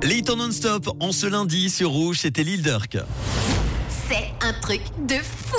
Temps non-stop, en ce lundi sur Rouge, c'était l'île d'Urk. C'est un truc de fou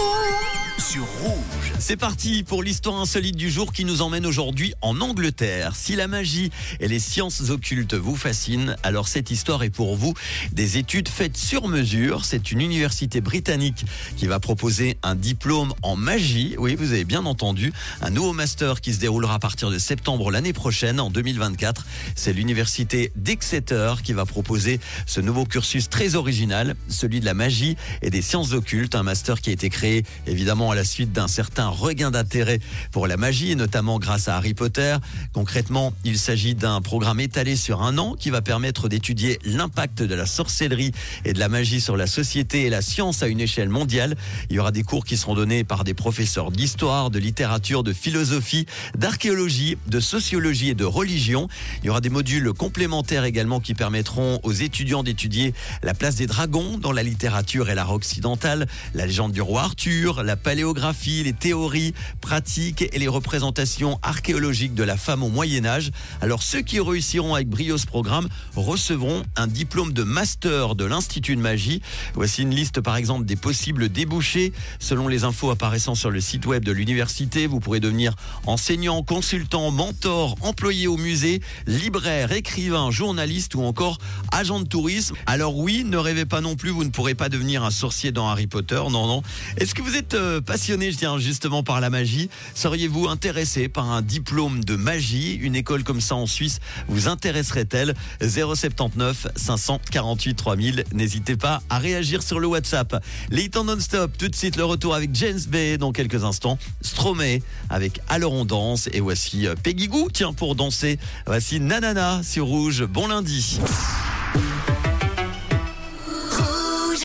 Sur Rouge. C'est parti pour l'histoire insolite du jour qui nous emmène aujourd'hui en Angleterre. Si la magie et les sciences occultes vous fascinent, alors cette histoire est pour vous des études faites sur mesure. C'est une université britannique qui va proposer un diplôme en magie. Oui, vous avez bien entendu. Un nouveau master qui se déroulera à partir de septembre l'année prochaine, en 2024. C'est l'université d'Exeter qui va proposer ce nouveau cursus très original, celui de la magie et des sciences occultes, un master qui a été créé évidemment à la suite d'un certain regain d'intérêt pour la magie, notamment grâce à Harry Potter. Concrètement, il s'agit d'un programme étalé sur un an qui va permettre d'étudier l'impact de la sorcellerie et de la magie sur la société et la science à une échelle mondiale. Il y aura des cours qui seront donnés par des professeurs d'histoire, de littérature, de philosophie, d'archéologie, de sociologie et de religion. Il y aura des modules complémentaires également qui permettront aux étudiants d'étudier la place des dragons dans la littérature et l'art occidental la légende du roi Arthur, la paléographie, les théories pratiques et les représentations archéologiques de la femme au Moyen Âge. Alors ceux qui réussiront avec brio ce programme recevront un diplôme de master de l'Institut de magie. Voici une liste par exemple des possibles débouchés. Selon les infos apparaissant sur le site web de l'université, vous pourrez devenir enseignant, consultant, mentor, employé au musée, libraire, écrivain, journaliste ou encore agent de tourisme. Alors oui, ne rêvez pas non plus, vous ne pourrez pas devenir un sorcier dans Harry Potter. Non, non. Est-ce que vous êtes euh, passionné, je tiens justement par la magie Seriez-vous intéressé par un diplôme de magie? Une école comme ça en Suisse vous intéresserait-elle? 079 548 3000. N'hésitez pas à réagir sur le WhatsApp. Les non-stop, tout de suite le retour avec James Bay dans quelques instants. Stromae avec Alors on danse. Et voici euh, Peggy Goo, tiens, pour danser. Voici Nanana sur Rouge. Bon lundi.